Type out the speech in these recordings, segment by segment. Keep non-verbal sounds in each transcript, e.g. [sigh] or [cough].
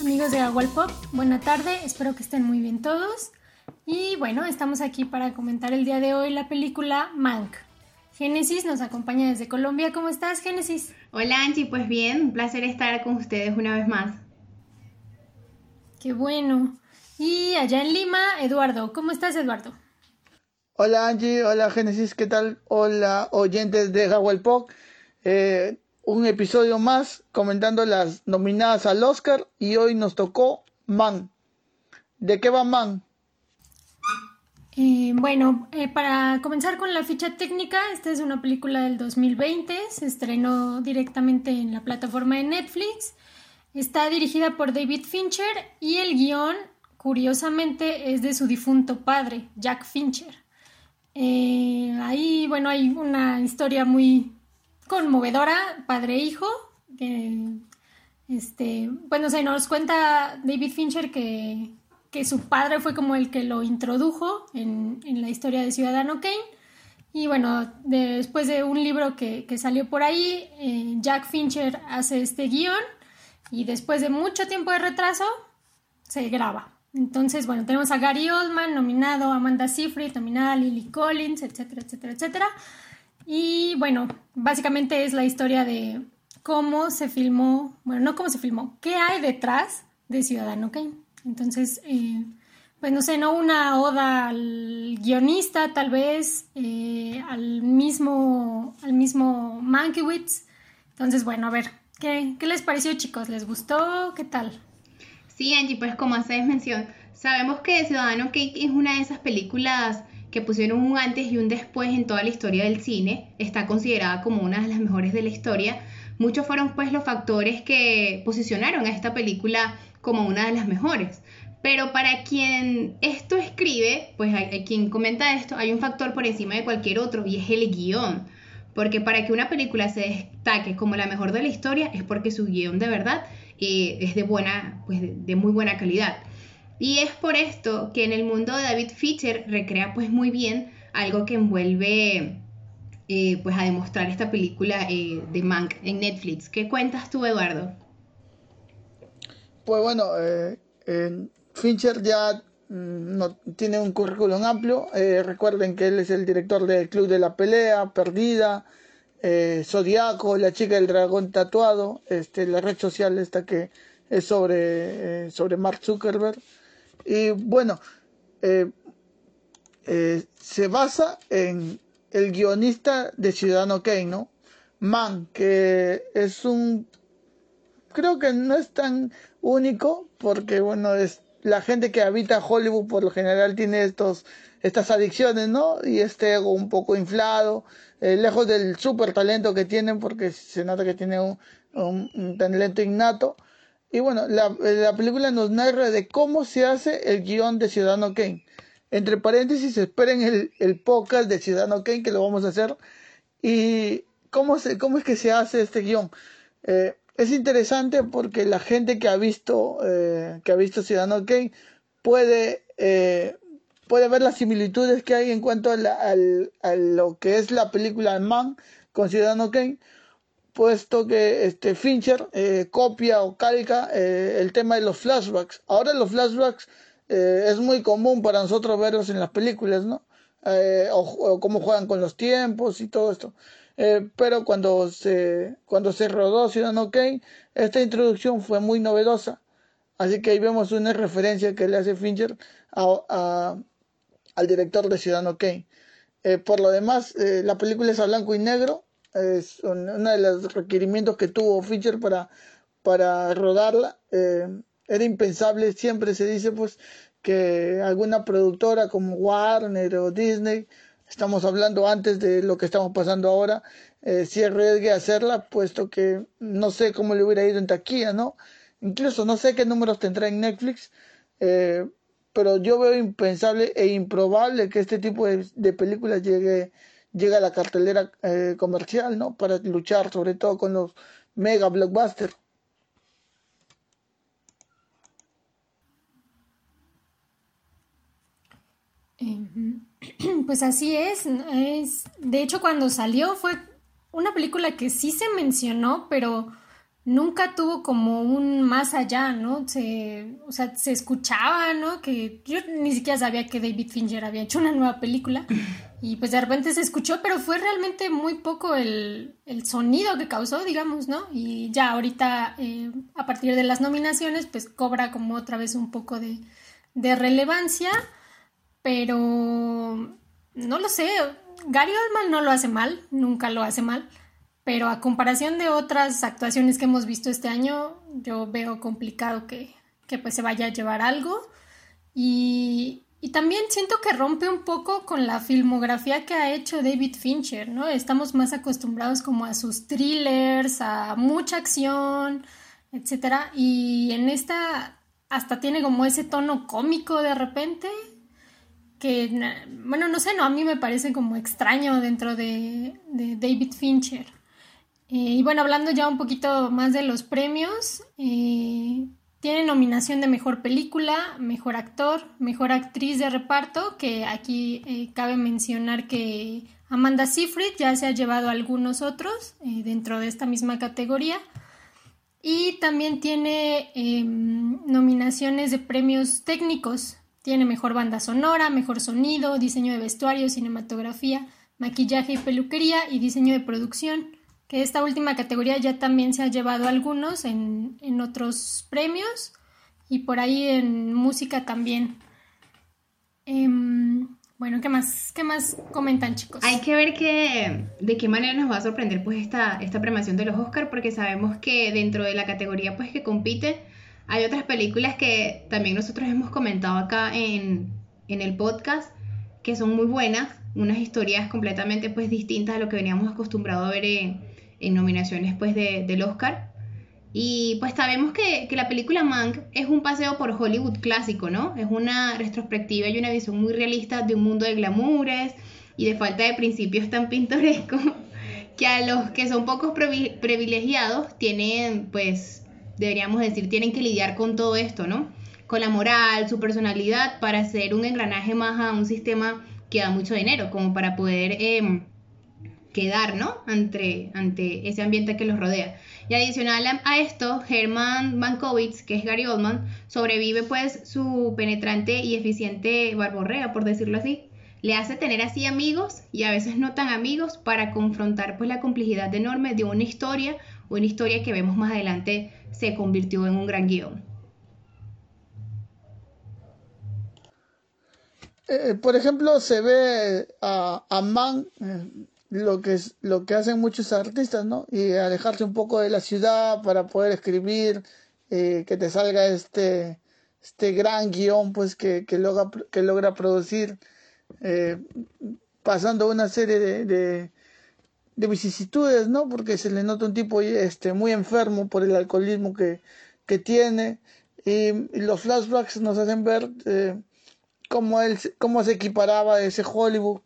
Amigos de Agua Pop, buena tarde, espero que estén muy bien todos. Y bueno, estamos aquí para comentar el día de hoy la película Mank. Génesis nos acompaña desde Colombia. ¿Cómo estás, Génesis? Hola, Angie. Pues bien, un placer estar con ustedes una vez más. Qué bueno. Y allá en Lima, Eduardo. ¿Cómo estás, Eduardo? Hola, Angie. Hola, Génesis. ¿Qué tal? Hola, oyentes de Pop. Eh, un episodio más comentando las nominadas al Oscar y hoy nos tocó Man. ¿De qué va Man? Eh, bueno, eh, para comenzar con la ficha técnica, esta es una película del 2020, se estrenó directamente en la plataforma de Netflix, está dirigida por David Fincher y el guion, curiosamente, es de su difunto padre, Jack Fincher. Eh, ahí, bueno, hay una historia muy conmovedora, padre-hijo, que, este, bueno, se nos cuenta David Fincher que que su padre fue como el que lo introdujo en, la historia de Ciudadano Kane. Y bueno, después de un libro que, salió por ahí, eh, Jack Fincher hace este guion y después de mucho tiempo de retraso, se graba. Entonces, bueno, tenemos a Gary Oldman nominado, Amanda Seyfried nominada, Lily Collins, etcétera, etcétera, etcétera. Y bueno, básicamente es la historia de cómo se filmó, bueno, no cómo se filmó, qué hay detrás de Ciudadano Kane. Entonces, eh, pues no sé, no una oda al guionista, tal vez, eh, al mismo, al mismo Mankiewicz. Entonces, bueno, a ver, ¿qué, ¿qué, les pareció, chicos? ¿Les gustó? ¿Qué tal? Sí, Angie, pues como hacéis mención, sabemos que Ciudadano Cake es una de esas películas que pusieron un antes y un después en toda la historia del cine. Está considerada como una de las mejores de la historia. Muchos fueron pues los factores que posicionaron a esta película como una de las mejores. Pero para quien esto escribe, pues hay, quien comenta esto, hay un factor por encima de cualquier otro y es el guion. Porque para que una película se destaque como la mejor de la historia es porque su guion de verdad eh, es de buena, pues de, muy buena calidad. Y es por esto que en el mundo de David Fincher recrea pues muy bien algo que envuelve eh, pues a demostrar esta película eh, de Mank en Netflix. ¿Qué cuentas tú, Eduardo? Pues bueno, Fincher ya mm, no, tiene un currículum amplio. Recuerden que él es el director del Club de la Pelea, Perdida, eh, Zodiaco, La chica del dragón tatuado, este, la red social esta que es sobre, sobre Mark Zuckerberg. Y bueno, se basa en el guionista de Ciudadano Kane, ¿no? Man, que es un creo que no es tan único porque bueno es la gente que habita Hollywood por lo general tiene estos estas adicciones no y este ego un poco inflado eh, lejos del super talento que tienen porque se nota que tiene un, un, talento innato. Y bueno la, la, película nos narra de cómo se hace el guion de Ciudadano Kane. Entre paréntesis esperen el, el podcast de Ciudadano Kane que lo vamos a hacer. Y cómo se cómo es que se hace este guion. Eh, es interesante porque la gente que ha visto eh, que ha visto Ciudadano Kane puede eh, puede ver las similitudes que hay en cuanto a, lo que es la película Man con Ciudadano Kane puesto que este Fincher eh, copia o calca el tema de los flashbacks. Ahora los flashbacks es muy común para nosotros verlos en las películas no o cómo juegan con los tiempos y todo esto eh, pero cuando se, cuando se rodó Ciudadano Kane, esta introducción fue muy novedosa. Así que ahí vemos una referencia que le hace Fincher al director de Ciudadano Kane. Eh, por lo demás, eh, la película es a blanco y negro. Es uno de los requerimientos que tuvo Fincher para, para rodarla. era impensable, siempre se dice pues que alguna productora como Warner o Disney estamos hablando antes de lo que estamos pasando ahora, eh, si arriesgue a hacerla, puesto que no sé cómo le hubiera ido en taquilla, ¿no? Incluso no sé qué números tendrá en Netflix, eh, pero yo veo impensable e improbable que este tipo de, películas llegue, llegue a la cartelera eh, comercial, ¿no? Para luchar sobre todo con los mega blockbusters. Em, [clears throat] pues así es, es. De hecho, cuando salió fue una película que sí se mencionó, pero nunca tuvo como un más allá, ¿no? Se, o sea, se escuchaba, ¿no? Que yo ni siquiera sabía que David Fincher había hecho una nueva película y pues de repente se escuchó, pero fue realmente muy poco el, sonido que causó, digamos, ¿no? Y ya ahorita, eh, a partir de las nominaciones, pues cobra como otra vez un poco de, de relevancia, pero no lo sé, Gary Oldman no lo hace mal, nunca lo hace mal pero a comparación de otras actuaciones que hemos visto este año, yo veo complicado que, pues se vaya a llevar algo. Y, y, también siento que rompe un poco con la filmografía que ha hecho David Fincher, ¿no? Estamos más acostumbrados como a sus thrillers, a mucha acción, etc. Y en esta hasta tiene como ese tono cómico de repente, que, bueno, no sé, no, a mí me parece como extraño dentro de, David Fincher. Eh, y bueno, hablando ya un poquito más de los premios, eh, tiene nominación de mejor película, mejor actor, mejor actriz de reparto, que aquí eh, cabe mencionar que Amanda Seyfried ya se ha llevado algunos otros dentro de esta misma categoría. Y también tiene em, nominaciones de premios técnicos. Tiene mejor banda sonora, mejor sonido, diseño de vestuario, cinematografía, maquillaje y peluquería y diseño de producción que esta última categoría ya también se ha llevado algunos en, otros premios y por ahí en música también. Em, bueno, ¿qué más, ¿qué más comentan chicos? Hay que ver que, de qué manera nos va a sorprender pues esta, esta premiación de los Oscars porque sabemos que dentro de la categoría pues que compite hay otras películas que también nosotros hemos comentado acá en, en el podcast que son muy buenas, unas historias completamente pues distintas a lo que veníamos acostumbrados a ver en, nominaciones pues de, del Oscar. Y pues sabemos que, que, la película Mank es un paseo por Hollywood clásico, ¿no? Es una retrospectiva y una visión muy realista de un mundo de glamours y de falta de principios tan pintorescos [laughs] que a los que son pocos privilegiados tienen, pues, deberíamos decir, tienen que lidiar con todo esto, ¿no? Con la moral, su personalidad, para hacer un engranaje más a un sistema que da mucho dinero, como para poder... Eh, quedar, ¿no? Ante, ante ese ambiente que los rodea. Y adicional a esto, Herman Mankiewicz, que es Gary Oldman, sobrevive pues su penetrante y eficiente barborrea, por decirlo así. Le hace tener así amigos y a veces no tan amigos para confrontar pues la complejidad enorme de una historia, una historia que vemos más adelante se convirtió en un gran guion. Eh, por ejemplo, se ve a, a Man eh, lo que lo que hacen muchos artistas, ¿no? Y alejarse un poco de la ciudad para poder escribir, eh, que te salga este este gran guion, pues que, que logra que logra producir, eh, pasando una serie de, vicisitudes, ¿no? Porque se le nota un tipo este muy enfermo por el alcoholismo que, que tiene y, los flashbacks nos hacen ver eh, cómo él cómo se equiparaba ese Hollywood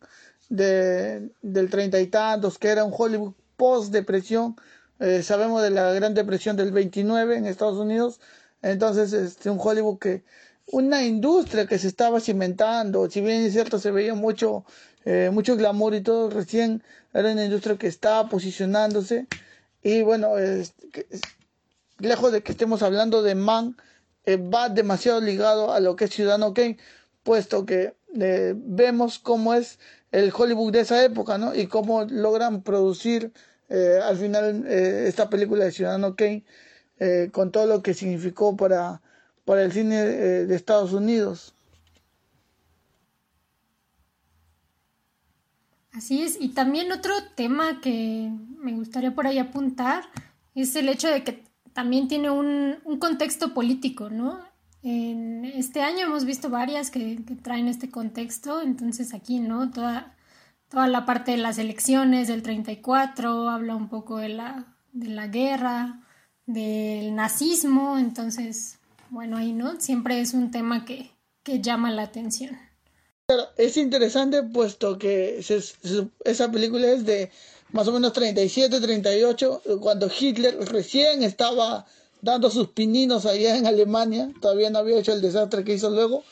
de, del treinta y tantos, que era un Hollywood post-depresión. Eh, sabemos de la Gran Depresión del 29 en Estados Unidos. Entonces, este, un Hollywood que, una industria que se estaba cimentando, si bien es cierto, se veía mucho, eh, mucho glamour y todo, recién era una industria que estaba posicionándose. Y bueno, lejos de que estemos hablando de Man, eh, va demasiado ligado a lo que es Ciudadano Kane, puesto que vemos cómo es el Hollywood de esa época, ¿no? Y cómo logran producir eh, al final eh, esta película de Ciudadano Kane eh, con todo lo que significó para, para el cine de Estados Unidos. Así es, y también otro tema que me gustaría por ahí apuntar es el hecho de que también tiene un, un contexto político, ¿no? En este año hemos visto varias que, traen este contexto, entonces aquí, ¿no? Toda, toda la parte de las elecciones del 34 habla un poco de la, de la guerra, del nazismo, entonces, bueno, ahí, ¿no? Siempre es un tema que, que llama la atención. Es interesante puesto que esa película es de más o menos 37, 38, cuando Hitler recién estaba dando sus pininos allá en Alemania, todavía no había hecho el desastre que hizo luego,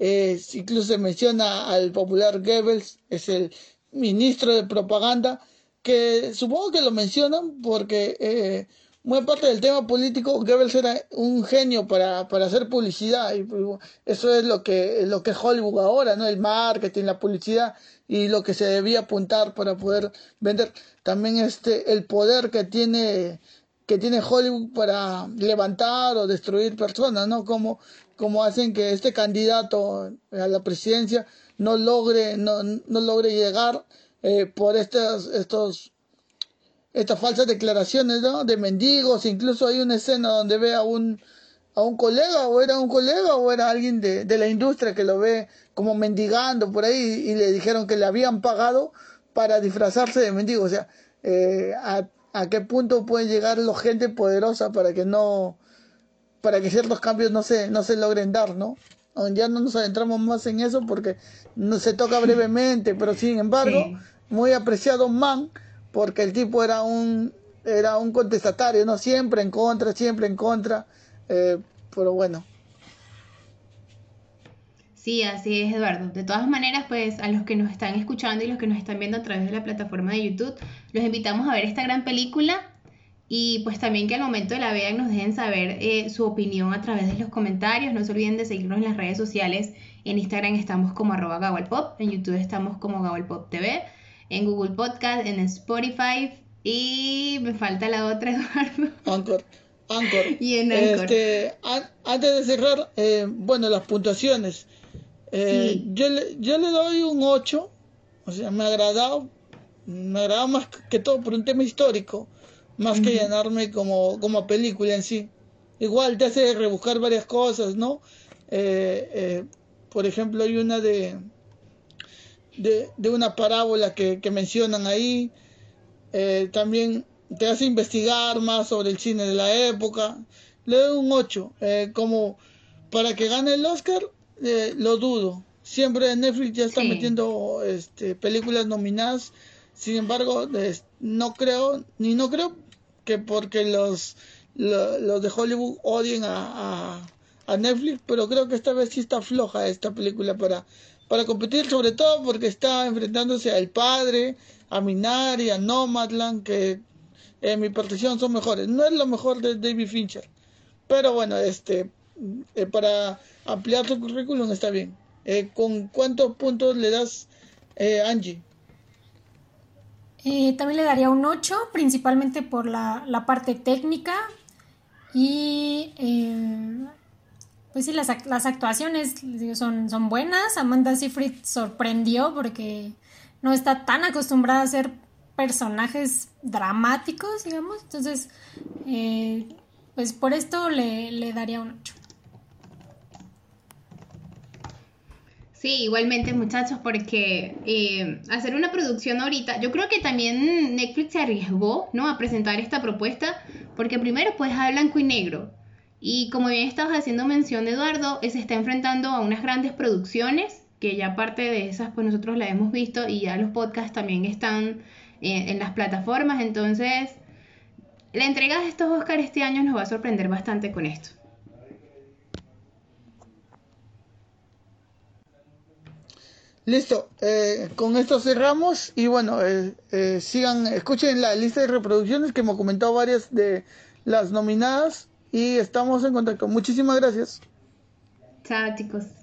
incluso se menciona al popular Goebbels, es el ministro de propaganda, que supongo que lo mencionan porque eh, muy parte del tema político, Goebbels era un genio para, para hacer publicidad y pues, eso es lo que, lo que es Hollywood ahora, ¿no? El marketing, la publicidad y lo que se debía apuntar para poder vender. También este, el poder que tiene, que tiene Hollywood para levantar o destruir personas, ¿no? Como, como hacen que este candidato a la presidencia no logre, no, no logre llegar eh, por estos, estos estas falsas declaraciones ¿no? de mendigos, incluso hay una escena donde ve a un, a un colega, o era un colega, o era alguien de, de la industria que lo ve como mendigando por ahí y le dijeron que le habían pagado para disfrazarse de mendigo. O sea, eh, a, a, qué punto puede llegar la gente poderosa para que no, para que ciertos cambios no se, no se logren dar, ¿no? Ya no nos adentramos más en eso porque no se toca brevemente, pero sin embargo, muy apreciado man porque el tipo era un era un contestatario, ¿no? Siempre en contra, siempre en contra, eh, pero bueno. Sí, así es, Eduardo. De todas maneras, pues a los que nos están escuchando y los que nos están viendo a través de la plataforma de YouTube, los invitamos a ver esta gran película y pues también que al momento de la vean nos dejen saber eh, su opinión a través de los comentarios. No se olviden de seguirnos en las redes sociales. En Instagram estamos como arroba Gawalpop, en YouTube estamos como Gawalpop TV en Google Podcast, en Spotify y me falta la otra, [laughs] Eduardo. Anchor. Anchor. Y en Anchor. Este, antes de cerrar, eh, bueno, las puntuaciones. Eh, yo, le, yo le doy un 8, o sea, me ha agradado, me ha agradado más que todo por un tema histórico, más que llenarme como, como película en sí. Igual te hace rebuscar varias cosas, ¿no? Eh, por ejemplo, hay una de de, de una parábola que, que mencionan ahí. Eh, también te hace investigar más sobre el cine de la época. Le doy un 8. Eh, como para que gane el Oscar, eh, lo dudo. Siempre Netflix ya está metiendo este, películas nominadas. Sin embargo, no creo, ni no creo que porque los, los, de Hollywood odien a, a, a Netflix, pero creo que esta vez sí está floja esta película para para competir sobre todo porque está enfrentándose al padre, a Minari, a Nomadland, que en mi percepción son mejores. No es lo mejor de David Fincher, pero bueno, este eh, para ampliar su currículum está bien. Eh, ¿Con cuántos puntos le das, eh, Angie? también le daría un 8, principalmente por la, la parte técnica y pues sí, las, las actuaciones son, buenas. Amanda Seyfried sorprendió porque no está tan acostumbrada a ser personajes dramáticos, digamos. Entonces, eh, pues por esto le, daría un 8. Sí, igualmente muchachos, porque eh, hacer una producción ahorita, yo creo que también Netflix se arriesgó, ¿no? A presentar esta propuesta, porque primero pues habla blanco y negro, y como bien estabas haciendo mención, Eduardo, se está enfrentando a unas grandes producciones, que ya parte de esas, pues nosotros la hemos visto y ya los podcasts también están eh, en las plataformas. Entonces, la entrega de estos Oscars este año nos va a sorprender bastante con esto. Listo, eh, con esto cerramos y bueno, eh, sigan, escuchen la lista de reproducciones que hemos comentado varias de las nominadas y estamos en contacto. Muchísimas gracias. Chao chicos.